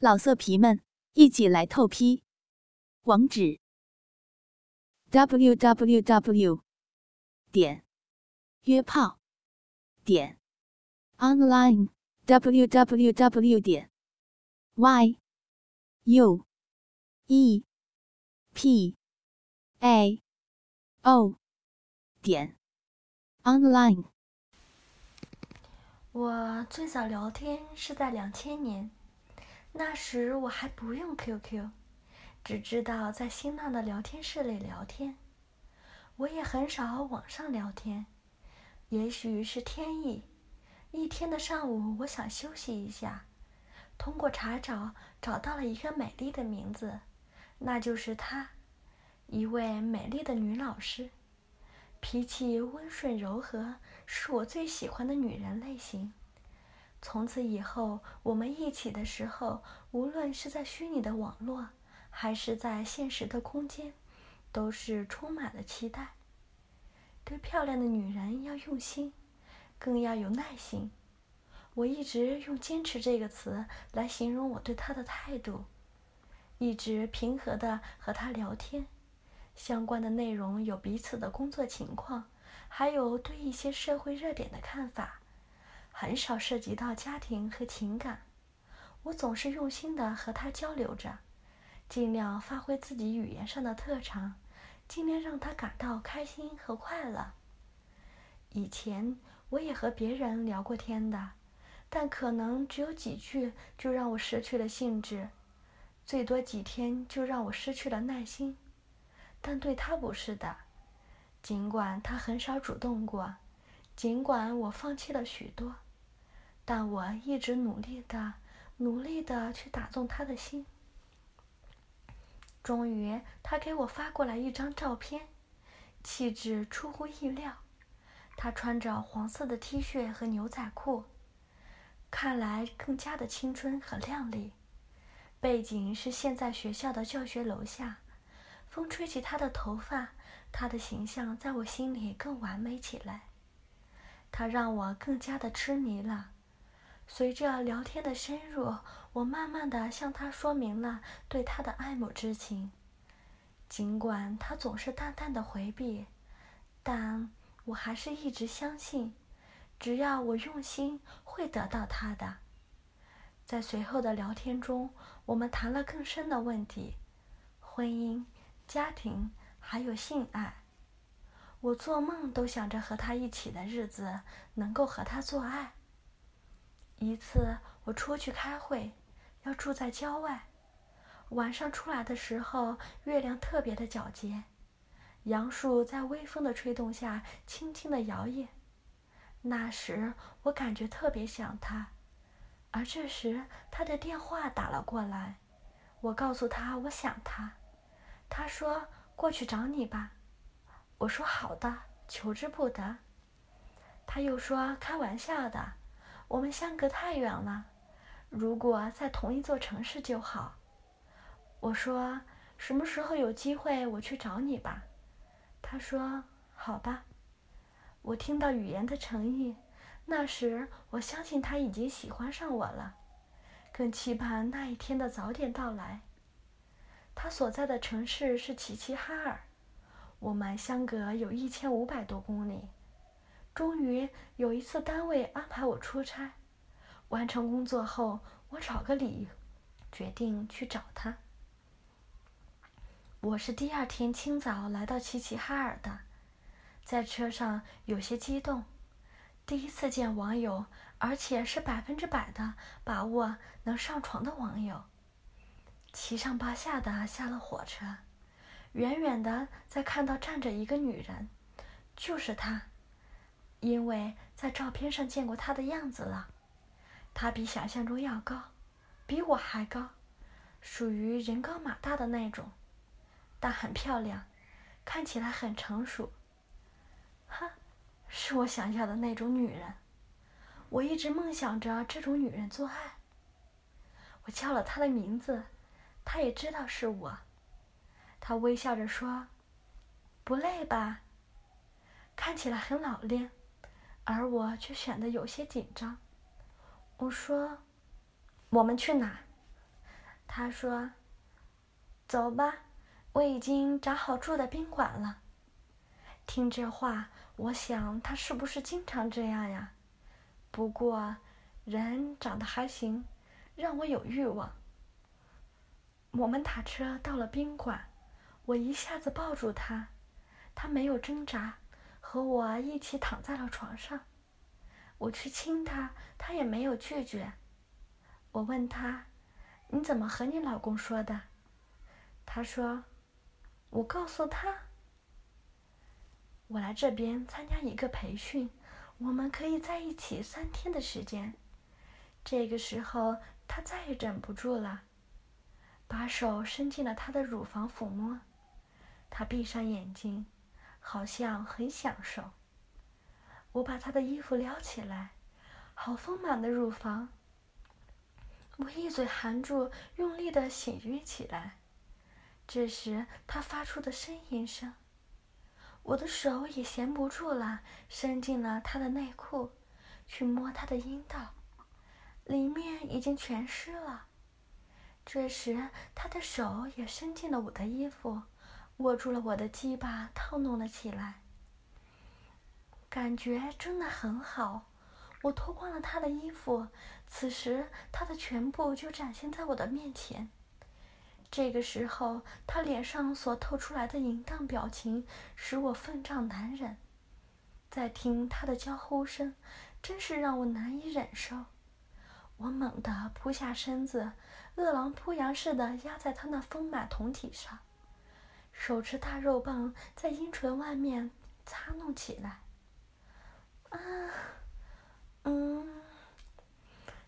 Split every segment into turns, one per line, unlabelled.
老色皮们，一起来透批！网址：w w w 点约炮点 online w w w 点 y u e p a o 点 online。
我最早聊天是在两千年。那时我还不用 QQ，只知道在新浪的聊天室里聊天。我也很少网上聊天，也许是天意。一天的上午，我想休息一下，通过查找找到了一个美丽的名字，那就是她，一位美丽的女老师，脾气温顺柔和，是我最喜欢的女人类型。从此以后，我们一起的时候，无论是在虚拟的网络，还是在现实的空间，都是充满了期待。对漂亮的女人要用心，更要有耐心。我一直用“坚持”这个词来形容我对她的态度，一直平和的和她聊天。相关的内容有彼此的工作情况，还有对一些社会热点的看法。很少涉及到家庭和情感，我总是用心的和他交流着，尽量发挥自己语言上的特长，尽量让他感到开心和快乐。以前我也和别人聊过天的，但可能只有几句就让我失去了兴致，最多几天就让我失去了耐心。但对他不是的，尽管他很少主动过，尽管我放弃了许多。但我一直努力的、努力的去打动他的心。终于，他给我发过来一张照片，气质出乎意料。他穿着黄色的 T 恤和牛仔裤，看来更加的青春和靓丽。背景是现在学校的教学楼下，风吹起他的头发，他的形象在我心里更完美起来。他让我更加的痴迷了。随着聊天的深入，我慢慢的向他说明了对他的爱慕之情。尽管他总是淡淡的回避，但我还是一直相信，只要我用心，会得到他的。在随后的聊天中，我们谈了更深的问题：婚姻、家庭，还有性爱。我做梦都想着和他一起的日子，能够和他做爱。一次，我出去开会，要住在郊外。晚上出来的时候，月亮特别的皎洁，杨树在微风的吹动下轻轻的摇曳。那时，我感觉特别想他。而这时，他的电话打了过来，我告诉他我想他，他说过去找你吧。我说好的，求之不得。他又说开玩笑的。我们相隔太远了，如果在同一座城市就好。我说什么时候有机会我去找你吧。他说好吧。我听到语言的诚意，那时我相信他已经喜欢上我了，更期盼那一天的早点到来。他所在的城市是齐齐哈尔，我们相隔有一千五百多公里。终于有一次，单位安排我出差，完成工作后，我找个理由，决定去找他。我是第二天清早来到齐齐哈尔的，在车上有些激动，第一次见网友，而且是百分之百的把握能上床的网友。七上八下的下了火车，远远的在看到站着一个女人，就是她。因为在照片上见过她的样子了，她比想象中要高，比我还高，属于人高马大的那种，但很漂亮，看起来很成熟。哈，是我想要的那种女人，我一直梦想着这种女人做爱。我叫了她的名字，她也知道是我，她微笑着说：“不累吧？看起来很老练。”而我却显得有些紧张。我说：“我们去哪？”他说：“走吧，我已经找好住的宾馆了。”听这话，我想他是不是经常这样呀？不过，人长得还行，让我有欲望。我们打车到了宾馆，我一下子抱住他，他没有挣扎，和我一起躺在了床上。我去亲他，他也没有拒绝。我问他：“你怎么和你老公说的？”他说：“我告诉他。”我来这边参加一个培训，我们可以在一起三天的时间。这个时候，他再也忍不住了，把手伸进了他的乳房抚摸。他闭上眼睛，好像很享受。我把他的衣服撩起来，好丰满的乳房。我一嘴含住，用力的喜悦起来。这时，他发出的呻吟声。我的手也闲不住了，伸进了他的内裤，去摸他的阴道，里面已经全湿了。这时，他的手也伸进了我的衣服，握住了我的鸡巴，套弄了起来。感觉真的很好。我脱光了他的衣服，此时他的全部就展现在我的面前。这个时候，他脸上所透出来的淫荡表情使我奋胀难忍。再听他的娇呼声，真是让我难以忍受。我猛地扑下身子，饿狼扑羊似的压在他那丰满胴体上，手持大肉棒在阴唇外面擦弄起来。啊，嗯，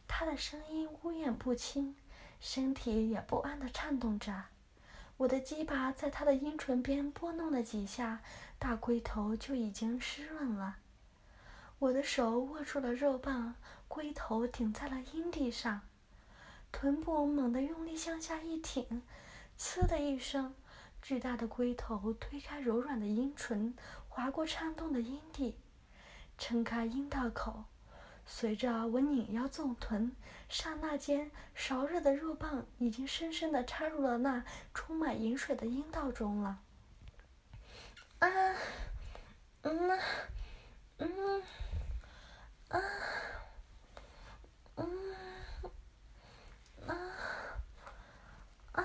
他的声音呜咽不清。身体也不安的颤动着，我的鸡巴在他的阴唇边拨弄了几下，大龟头就已经湿润了。我的手握住了肉棒，龟头顶在了阴蒂上，臀部猛地用力向下一挺，呲的一声，巨大的龟头推开柔软的阴唇，划过颤动的阴蒂，撑开阴道口。随着我拧腰纵臀，刹那间，烧热的肉棒已经深深地插入了那充满饮水的阴道中了。啊，嗯，嗯，啊，嗯，啊，啊，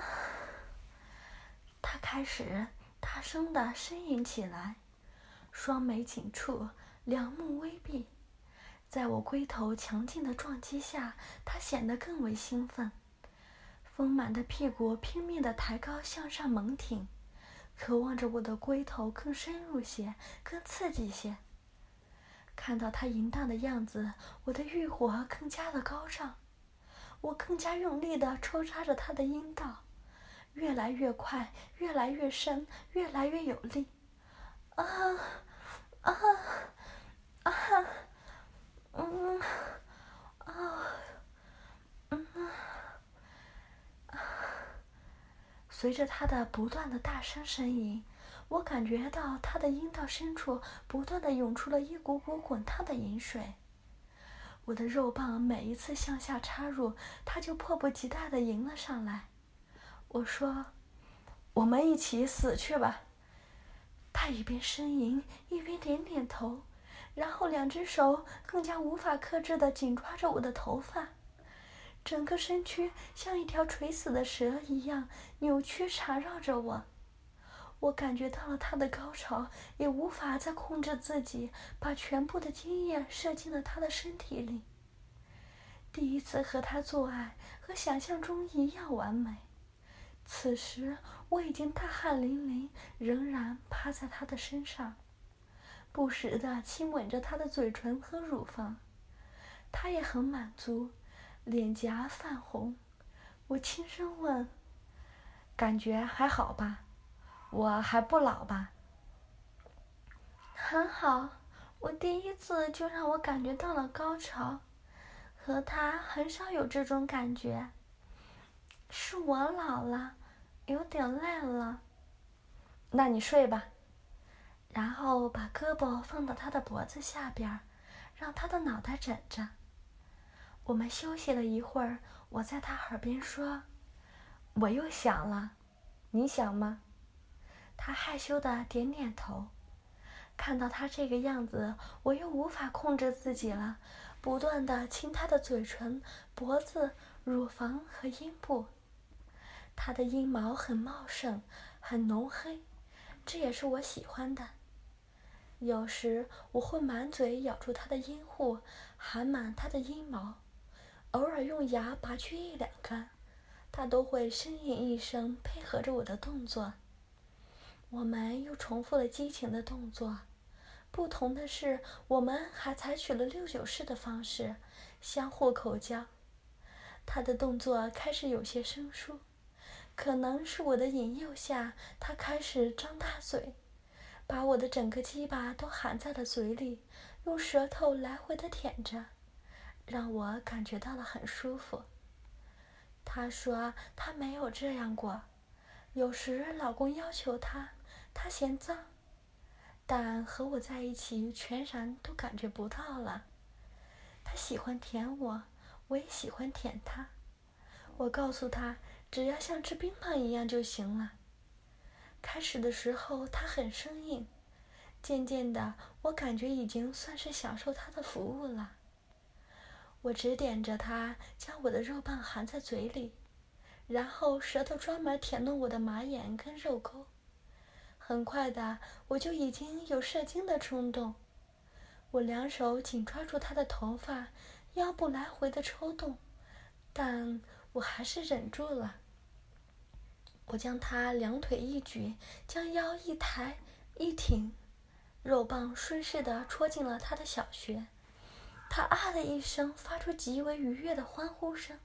他开始大声地呻吟起来，双眉紧蹙，两目微闭。在我龟头强劲的撞击下，他显得更为兴奋，丰满的屁股拼命地抬高向上猛挺，渴望着我的龟头更深入些、更刺激些。看到他淫荡的样子，我的欲火更加的高涨，我更加用力地抽插着他的阴道，越来越快，越来越深，越来越有力。啊，啊，啊！嗯，啊，嗯，啊！随着他的不断的大声呻吟，我感觉到他的阴道深处不断的涌出了一股股滚烫的饮水。我的肉棒每一次向下插入，他就迫不及待的迎了上来。我说：“我们一起死去吧。”他一边呻吟，一边点点头。然后，两只手更加无法克制的紧抓着我的头发，整个身躯像一条垂死的蛇一样扭曲缠绕着我。我感觉到了他的高潮，也无法再控制自己，把全部的精液射进了他的身体里。第一次和他做爱，和想象中一样完美。此时我已经大汗淋漓，仍然趴在他的身上。不时的亲吻着他的嘴唇和乳房，他也很满足，脸颊泛红。我轻声问：“感觉还好吧？我还不老吧？”“很好，我第一次就让我感觉到了高潮，和他很少有这种感觉。是我老了，有点累了。那你睡吧。”然后把胳膊放到他的脖子下边，让他的脑袋枕着。我们休息了一会儿，我在他耳边说：“我又想了，你想吗？他害羞的点点头。看到他这个样子，我又无法控制自己了，不断的亲他的嘴唇、脖子、乳房和阴部。它的阴毛很茂盛，很浓黑，这也是我喜欢的。有时我会满嘴咬住它的阴户，含满它的阴毛，偶尔用牙拔去一两根，它都会呻吟一声，配合着我的动作。我们又重复了激情的动作，不同的是，我们还采取了六九式的方式，相互口交。他的动作开始有些生疏，可能是我的引诱下，他开始张大嘴，把我的整个鸡巴都含在了嘴里，用舌头来回的舔着，让我感觉到了很舒服。他说他没有这样过，有时老公要求他。他嫌脏，但和我在一起全然都感觉不到了。他喜欢舔我，我也喜欢舔他。我告诉他，只要像吃冰棒一样就行了。开始的时候他很生硬，渐渐的我感觉已经算是享受他的服务了。我指点着他将我的肉棒含在嘴里，然后舌头专门舔弄我的马眼跟肉沟。很快的，我就已经有射精的冲动。我两手紧抓住他的头发，腰部来回的抽动，但我还是忍住了。我将他两腿一举，将腰一抬一挺，肉棒顺势的戳进了他的小穴。他啊的一声，发出极为愉悦的欢呼声。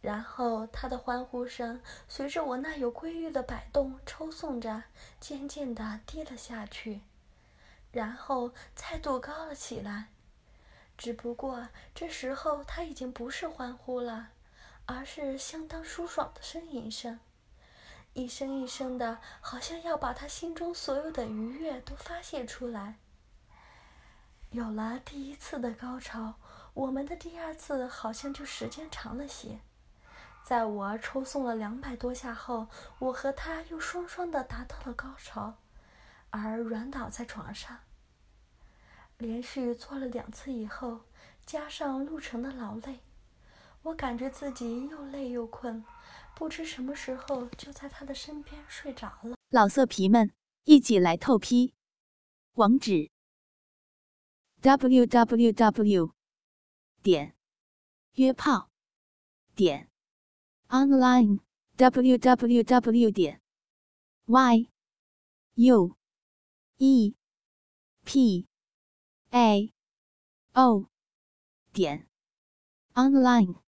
然后，他的欢呼声随着我那有规律的摆动抽送着，渐渐地低了下去，然后再度高了起来。只不过这时候他已经不是欢呼了，而是相当舒爽的呻吟声，一声一声的，好像要把他心中所有的愉悦都发泄出来。有了第一次的高潮，我们的第二次好像就时间长了些。在我抽送了两百多下后，我和他又双双的达到了高潮，而软倒在床上。连续做了两次以后，加上路程的劳累，我感觉自己又累又困，不知什么时候就在他的身边睡着了。
老色皮们，一起来透批，网址：w w w. 点约炮点。online www 点 y u e p a o 点 online。